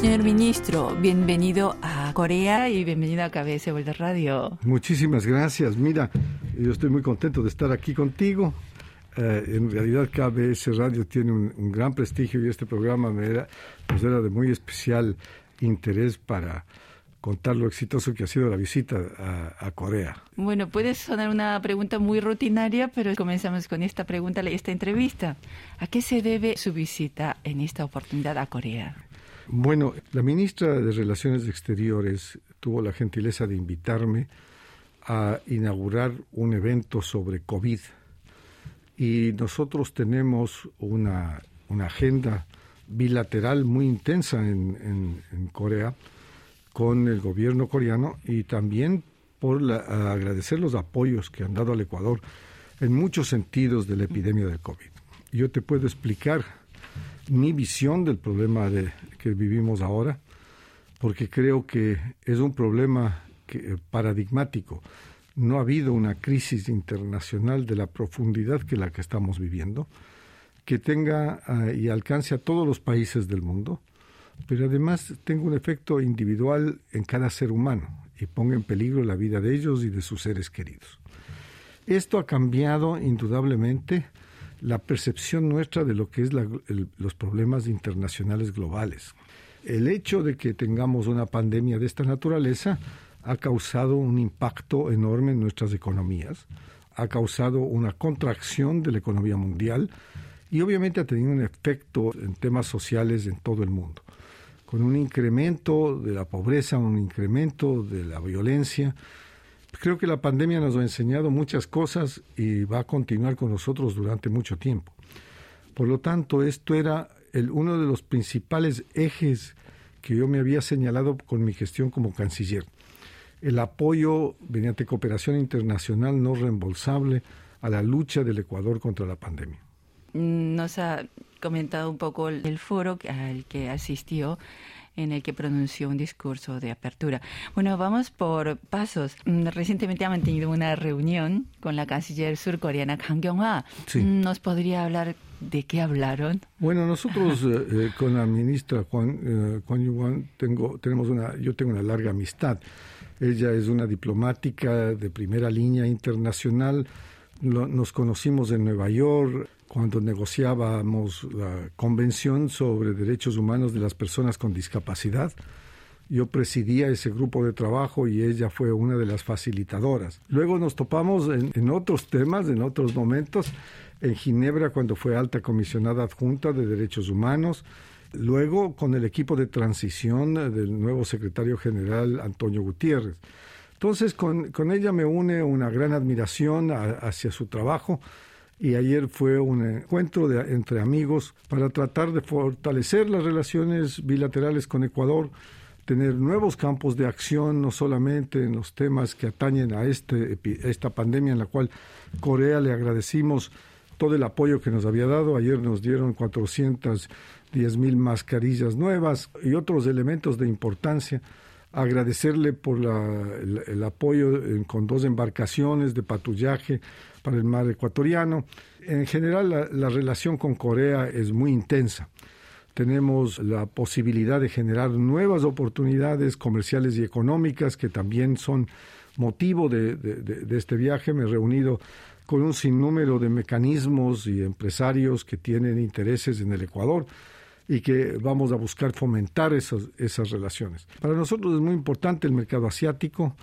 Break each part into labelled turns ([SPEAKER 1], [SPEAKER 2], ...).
[SPEAKER 1] Señor ministro, bienvenido a Corea y bienvenido a KBS World Radio.
[SPEAKER 2] Muchísimas gracias. Mira, yo estoy muy contento de estar aquí contigo. Eh, en realidad KBS Radio tiene un, gran prestigio y este programa me era, pues era de muy especial interés para contar lo exitoso que ha sido la visita a, Corea.
[SPEAKER 1] Bueno, puede sonar una pregunta muy rutinaria, pero comenzamos con esta pregunta, esta entrevista. ¿A qué se debe su visita en esta oportunidad a Corea?
[SPEAKER 2] Bueno, la ministra de Relaciones Exteriores tuvo la gentileza de invitarme a inaugurar un evento sobre COVID. Y nosotros tenemos una, agenda bilateral muy intensa en, Corea con el gobierno coreano y también por agradecer los apoyos que han dado al Ecuador en muchos sentidos de la epidemia del COVID. Yo te puedo explicar mi visión del problema que vivimos ahora, porque creo que es un problema que, paradigmático. No ha habido una crisis internacional de la profundidad que la que estamos viviendo, que tenga ah, y alcance a todos los países del mundo, pero además tenga un efecto individual en cada ser humano y ponga en peligro la vida de ellos y de sus seres queridos. Esto ha cambiado indudablemente la percepción nuestra de lo que es los problemas internacionales globales. El hecho de que tengamos una pandemia de esta naturaleza ha causado un impacto enorme en nuestras economías, ha causado una contracción de la economía mundial y obviamente ha tenido un efecto en temas sociales en todo el mundo, con un incremento de la pobreza, un incremento de la violencia, Creo que la pandemia nos ha enseñado muchas cosas y va a continuar con nosotros durante mucho tiempo. Por lo tanto, esto era el, uno de los principales ejes que yo me había señalado con mi gestión como canciller. El apoyo mediante cooperación internacional no reembolsable a la lucha del Ecuador contra la pandemia.
[SPEAKER 1] Nos ha comentado un poco el foro al que asistió en el que pronunció un discurso de apertura. Bueno, vamos por pasos. Mm, recientemente ha mantenido una reunión con la canciller surcoreana Kang Kyung-hwa. Mm, ¿Nos podría hablar de qué hablaron?
[SPEAKER 2] Bueno, nosotros eh, eh, con la ministra Juan, eh, Juan tengo, tenemos una, yo tengo una larga amistad. Ella es una diplomática de primera línea internacional. nos conocimos en Nueva York cuando negociábamos la Convención sobre Derechos Humanos de las Personas con Discapacidad. Yo presidía ese grupo de trabajo y ella fue una de las facilitadoras. Luego nos topamos en, otros temas, en otros momentos, en Ginebra cuando fue alta comisionada adjunta de Derechos Humanos, luego con el equipo de transición del nuevo secretario general Antonio Gutiérrez. Entonces con, ella me une una gran admiración hacia su trabajo y ayer fue un encuentro de, entre amigos para tratar de fortalecer las relaciones bilaterales con Ecuador, tener nuevos campos de acción, no solamente en los temas que atañen a este, esta pandemia en la cual Corea le agradecimos todo el apoyo que nos había dado. Ayer nos dieron 410 mil mascarillas nuevas y otros elementos de importancia agradecerle por el, apoyo con dos embarcaciones de patrullaje para el mar ecuatoriano. En general, la, relación con Corea es muy intensa. Tenemos la posibilidad de generar nuevas oportunidades comerciales y económicas que también son motivo de, de este viaje. Me he reunido con un sinnúmero de mecanismos y empresarios que tienen intereses en el Ecuador y que vamos a buscar fomentar esas, esas relaciones. Para nosotros es muy importante el mercado asiático.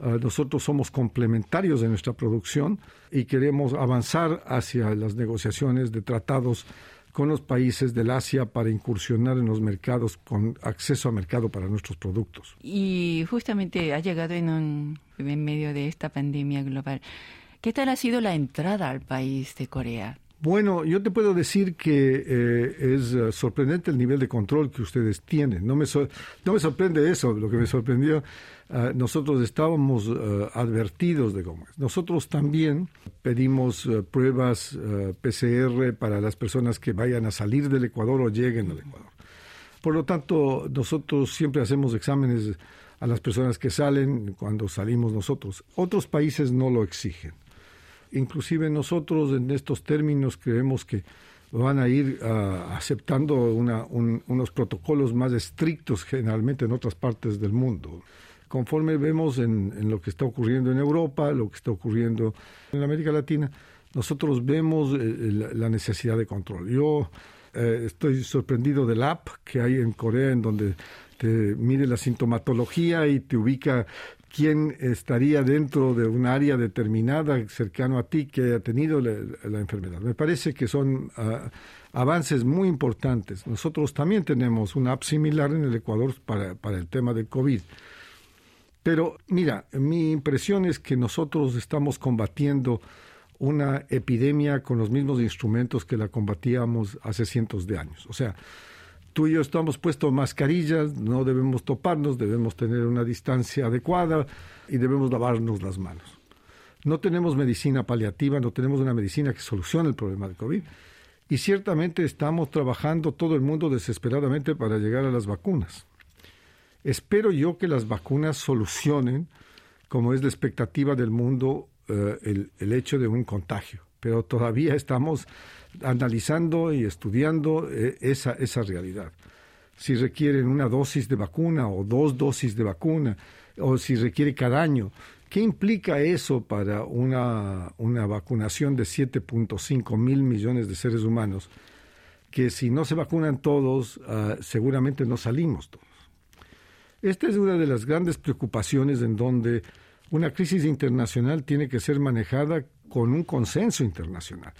[SPEAKER 2] Ah, nosotros somos complementarios de nuestra producción y queremos avanzar hacia las negociaciones de tratados con los países del Asia para incursionar en los mercados con acceso a mercado para nuestros productos.
[SPEAKER 1] Y justamente ha llegado en, un, en medio de esta pandemia global. ¿Qué tal ha sido la entrada al país de Corea?
[SPEAKER 2] Bueno, yo te puedo decir que eh, es eh, sorprendente el nivel de control que ustedes tienen. No me, no me sorprende eso, lo que me sorprendió, uh, nosotros estábamos advertidos de cómo es. Nosotros también pedimos pruebas PCR para las personas que vayan a salir del Ecuador o lleguen al Ecuador. Por lo tanto, nosotros siempre hacemos exámenes a las personas que salen cuando salimos nosotros. Otros países no lo exigen. Inclusive nosotros en estos términos creemos que van a ir ah, aceptando unos protocolos más estrictos generalmente en otras partes del mundo. Conforme vemos en, lo que está ocurriendo en Europa, lo que está ocurriendo en América Latina, nosotros vemos eh, la necesidad de control. Yo eh, estoy sorprendido del app que hay en Corea en donde te mide la sintomatología y te ubica quién estaría dentro de un área determinada cercano a ti que haya tenido la, enfermedad. Me parece que son ah, avances muy importantes. Nosotros también tenemos una app similar en el Ecuador para, para el tema del COVID. Pero mira, mi impresión es que nosotros estamos combatiendo una epidemia con los mismos instrumentos que la combatíamos hace cientos de años. O sea, tú y yo estamos puestos mascarillas, no debemos toparnos, debemos tener una distancia adecuada y debemos lavarnos las manos. No tenemos medicina paliativa, no tenemos una medicina que solucione el problema del COVID. Y ciertamente estamos trabajando todo el mundo desesperadamente para llegar a las vacunas. Espero yo que las vacunas solucionen, como es la expectativa del mundo, eh, el hecho de un contagio. Pero todavía estamos analizando y estudiando eh, esa, esa realidad. Si requieren una dosis de vacuna o dos dosis de vacuna, o si requiere cada año. ¿Qué implica eso para una, una vacunación de 7.5 mil millones de seres humanos? Que si no se vacunan todos, ah, seguramente no salimos todos. Esta es una de las grandes preocupaciones en donde una crisis internacional tiene que ser manejada con un consenso internacional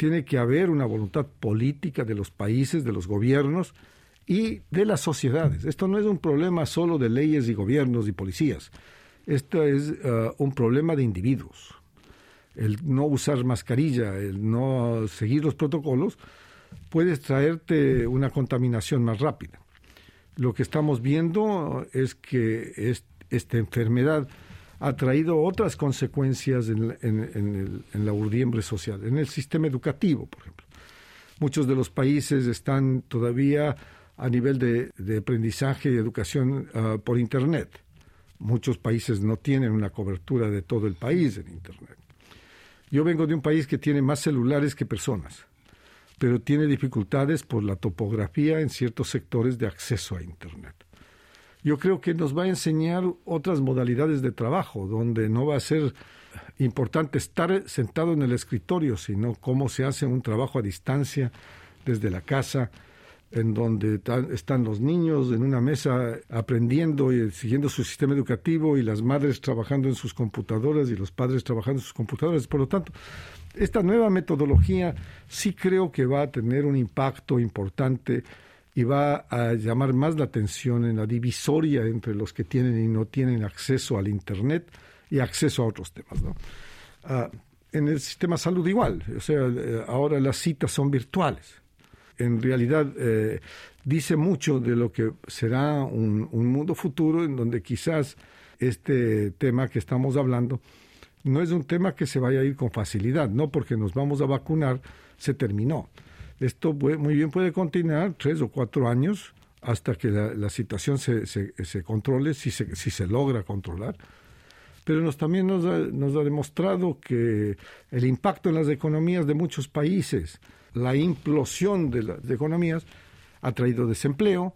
[SPEAKER 2] tiene que haber una voluntad política de los países, de los gobiernos y de las sociedades. Esto no es un problema solo de leyes y gobiernos y policías. Esto es uh, un problema de individuos. El no usar mascarilla, el no seguir los protocolos, puede traerte una contaminación más rápida. Lo que estamos viendo es que esta enfermedad ha traído otras consecuencias en, la urdiembre social, en el sistema educativo, por ejemplo. Muchos de los países están todavía a nivel de, aprendizaje y educación ah, por Internet. Muchos países no tienen una cobertura de todo el país en Internet. Yo vengo de un país que tiene más celulares que personas, pero tiene dificultades por la topografía en ciertos sectores de acceso a Internet yo creo que nos va a enseñar otras modalidades de trabajo, donde no va a ser importante estar sentado en el escritorio, sino cómo se hace un trabajo a distancia desde la casa, en donde están los niños en una mesa aprendiendo y siguiendo su sistema educativo y las madres trabajando en sus computadoras y los padres trabajando en sus computadoras. Por lo tanto, esta nueva metodología sí creo que va a tener un impacto importante y va a llamar más la atención en la divisoria entre los que tienen y no tienen acceso al Internet y acceso a otros temas. Ah, en el sistema salud igual, o sea, eh, ahora las citas son virtuales. En realidad eh, dice mucho de lo que será un mundo futuro en donde quizás este tema que estamos hablando no es un tema que se vaya a ir con facilidad, no porque nos vamos a vacunar se terminó esto muy bien puede continuar tres o cuatro años hasta que la, situación se, se, controle, si se, si se logra controlar. Pero nos, también nos ha, nos ha demostrado que el impacto en las economías de muchos países, la implosión de las economías, ha traído desempleo,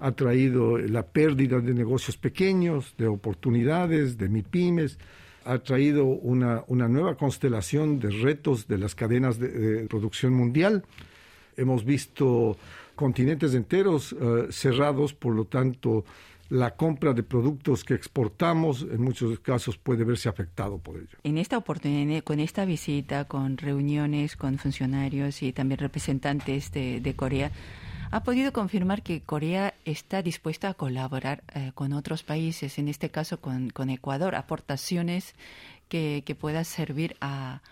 [SPEAKER 2] ha traído la pérdida de negocios pequeños, de oportunidades, de MIPIMES, ha traído una, una nueva constelación de retos de las cadenas de producción mundial Hemos visto continentes enteros eh, cerrados, por lo tanto, la compra de productos que exportamos en muchos casos puede verse afectado por ello.
[SPEAKER 1] En esta oportunidad, con esta visita, con reuniones con funcionarios y también representantes de, Corea, ¿ha podido confirmar que Corea está dispuesta a colaborar eh, con otros países, en este caso con, con Ecuador, aportaciones que, que puedan servir a,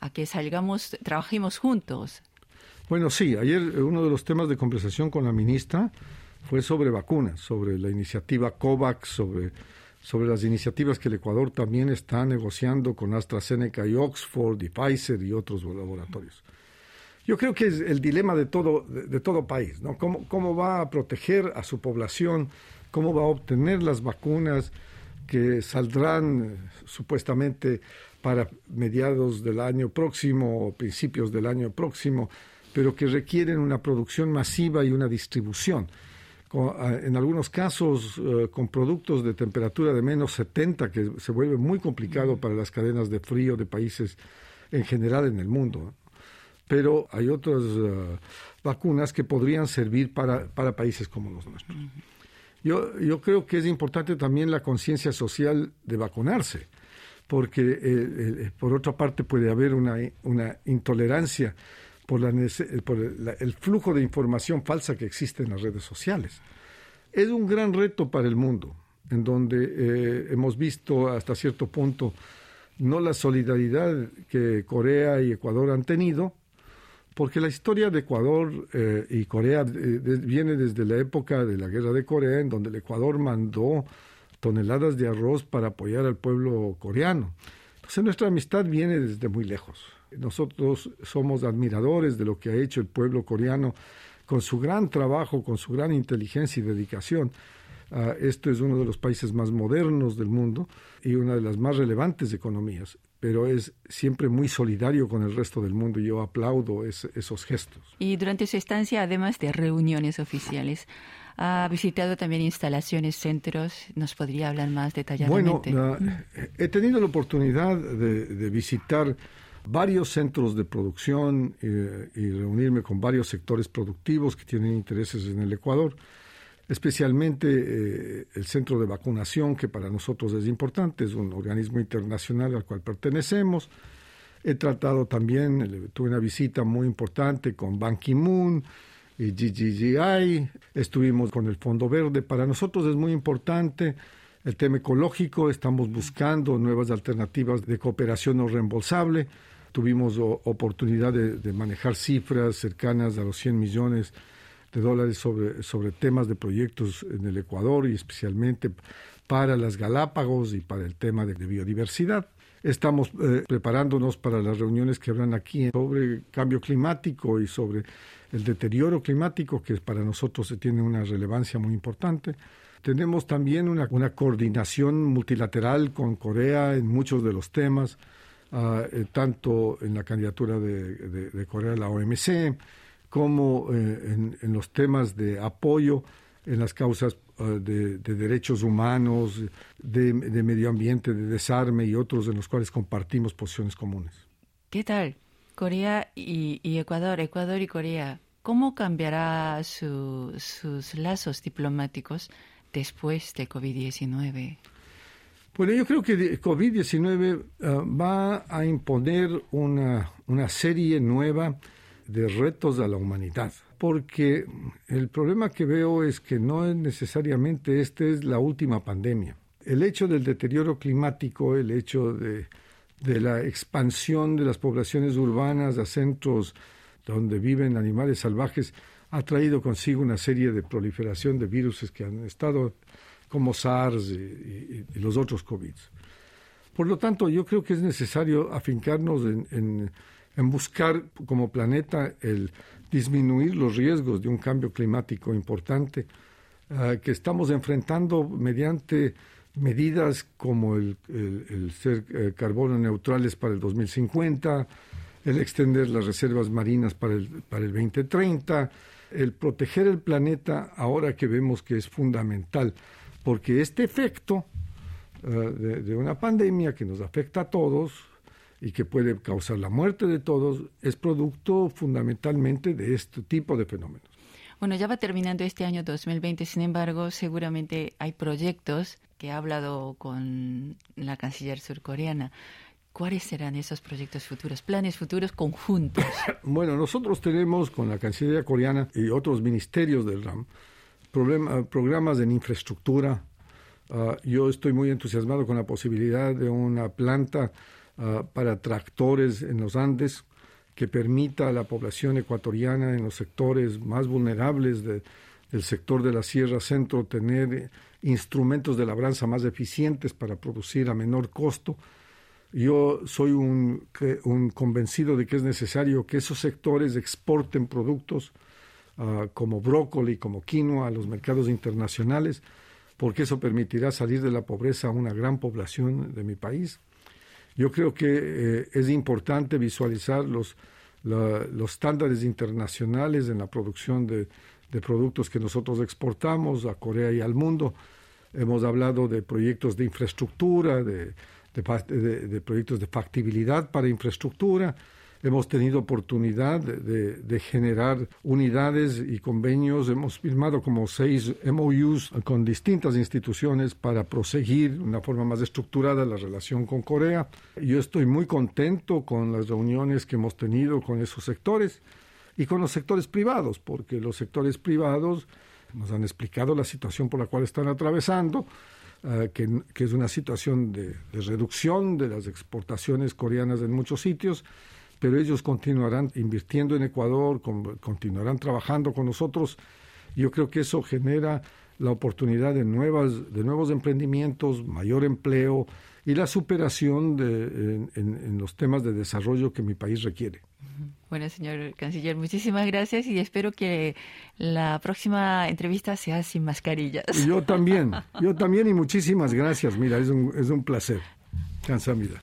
[SPEAKER 1] a que salgamos, trabajemos juntos
[SPEAKER 2] bueno, sí, ayer uno de los temas de conversación con la ministra fue sobre vacunas, sobre la iniciativa COVAX, sobre, sobre las iniciativas que el Ecuador también está negociando con AstraZeneca y Oxford y Pfizer y otros laboratorios. Yo creo que es el dilema de todo, de, todo país, ¿no? ¿Cómo, ¿Cómo va a proteger a su población? ¿Cómo va a obtener las vacunas que saldrán eh, supuestamente para mediados del año próximo o principios del año próximo? Pero que requieren una producción masiva y una distribución. En algunos casos, eh, con productos de temperatura de menos 70, que se vuelve muy complicado para las cadenas de frío de países en general en el mundo. Pero hay otras eh, vacunas que podrían servir para, para países como los nuestros. Yo, yo creo que es importante también la conciencia social de vacunarse, porque eh, eh, por otra parte puede haber una, una intolerancia por, por el, flujo de información falsa que existe en las redes sociales. Es un gran reto para el mundo, en donde eh, hemos visto hasta cierto punto no la solidaridad que Corea y Ecuador han tenido, porque la historia de Ecuador eh, y Corea eh, viene desde la época de la guerra de Corea, en donde el Ecuador mandó toneladas de arroz para apoyar al pueblo coreano. Entonces nuestra amistad viene desde muy lejos. Nosotros somos admiradores de lo que ha hecho el pueblo coreano con su gran trabajo, con su gran inteligencia y dedicación. Uh, esto es uno de los países más modernos del mundo y una de las más relevantes economías pero es siempre muy solidario con el resto del mundo y yo aplaudo esos gestos.
[SPEAKER 1] Y durante su estancia, además de reuniones oficiales, ha visitado también instalaciones, centros. ¿Nos podría hablar más detalladamente?
[SPEAKER 2] Bueno, he tenido la oportunidad de, visitar varios centros de producción eh, y reunirme con varios sectores productivos que tienen intereses en el Ecuador especialmente eh, el centro de vacunación, que para nosotros es importante, es un organismo internacional al cual pertenecemos. He tratado también, tuve una visita muy importante con Ban Ki-moon GGGI, estuvimos con el Fondo Verde. Para nosotros es muy importante el tema ecológico, estamos buscando nuevas alternativas de cooperación no reembolsable. Tuvimos oportunidad de, de manejar cifras cercanas a los 100 millones de dólares sobre, sobre temas de proyectos en el Ecuador y especialmente para las Galápagos y para el tema de, biodiversidad. Estamos eh, preparándonos para las reuniones que habrán aquí sobre cambio climático y sobre el deterioro climático, que para nosotros tiene una relevancia muy importante. Tenemos también una, coordinación multilateral con Corea en muchos de los temas, ah, eh, tanto en la candidatura de, Corea a la OMC, como eh, en, los temas de apoyo en las causas eh, de, derechos humanos, de, medio ambiente, de desarme y otros en los cuales compartimos posiciones comunes.
[SPEAKER 1] ¿Qué tal? Corea y, Ecuador, Ecuador y Corea, ¿cómo cambiará sus lazos diplomáticos después de COVID-19?
[SPEAKER 2] Bueno, yo creo que COVID-19 ah, va a imponer una, una serie nueva de retos a la humanidad, porque el problema que veo es que no es necesariamente esta es la última pandemia. El hecho del deterioro climático, el hecho de, de la expansión de las poblaciones urbanas a centros donde viven animales salvajes, ha traído consigo una serie de proliferación de virus que han estado como SARS y, los otros COVID. Por lo tanto, yo creo que es necesario afincarnos en en buscar como planeta el disminuir los riesgos de un cambio climático importante ah, que estamos enfrentando mediante medidas como el, ser eh, carbono neutrales para el 2050, el extender las reservas marinas para el, para el 2030, el proteger el planeta ahora que vemos que es fundamental, porque este efecto ah, de una pandemia que nos afecta a todos, y que puede causar la muerte de todos, es producto fundamentalmente de este tipo de fenómenos.
[SPEAKER 1] Bueno, ya va terminando este año 2020, sin embargo, seguramente hay proyectos que ha hablado con la canciller surcoreana. ¿Cuáles serán esos proyectos futuros, planes futuros conjuntos?
[SPEAKER 2] bueno, nosotros tenemos con la Cancillería coreana y otros ministerios del RAM programas en infraestructura. Ah, yo estoy muy entusiasmado con la posibilidad de una planta Ah, para tractores en los Andes que permita a la población ecuatoriana en los sectores más vulnerables del sector de la Sierra Centro tener instrumentos de labranza más eficientes para producir a menor costo. Yo soy un, un convencido de que es necesario que esos sectores exporten productos ah, como brócoli, como quinoa a los mercados internacionales, porque eso permitirá salir de la pobreza a una gran población de mi país. Yo creo que eh, es importante visualizar los, los estándares internacionales en la producción de, de productos que nosotros exportamos a Corea y al mundo. Hemos hablado de proyectos de infraestructura, de, de, proyectos de factibilidad para infraestructura. Hemos tenido oportunidad de, generar unidades y convenios. Hemos firmado como seis MOUs con distintas instituciones para proseguir de una forma más estructurada la relación con Corea. Yo estoy muy contento con las reuniones que hemos tenido con esos sectores y con los sectores privados, porque los sectores privados nos han explicado la situación por la cual están atravesando, eh, que, es una situación de, reducción de las exportaciones coreanas en muchos sitios, pero ellos continuarán invirtiendo en Ecuador, continuarán trabajando con nosotros. Yo creo que eso genera la oportunidad de, nuevas, de nuevos emprendimientos, mayor empleo y la superación de, en los temas de desarrollo que mi país requiere.
[SPEAKER 1] Bueno, señor canciller, muchísimas gracias y espero que la próxima entrevista sea sin mascarillas.
[SPEAKER 2] Yo también, yo también y muchísimas gracias. Mira, es un, es un placer. Cansamida.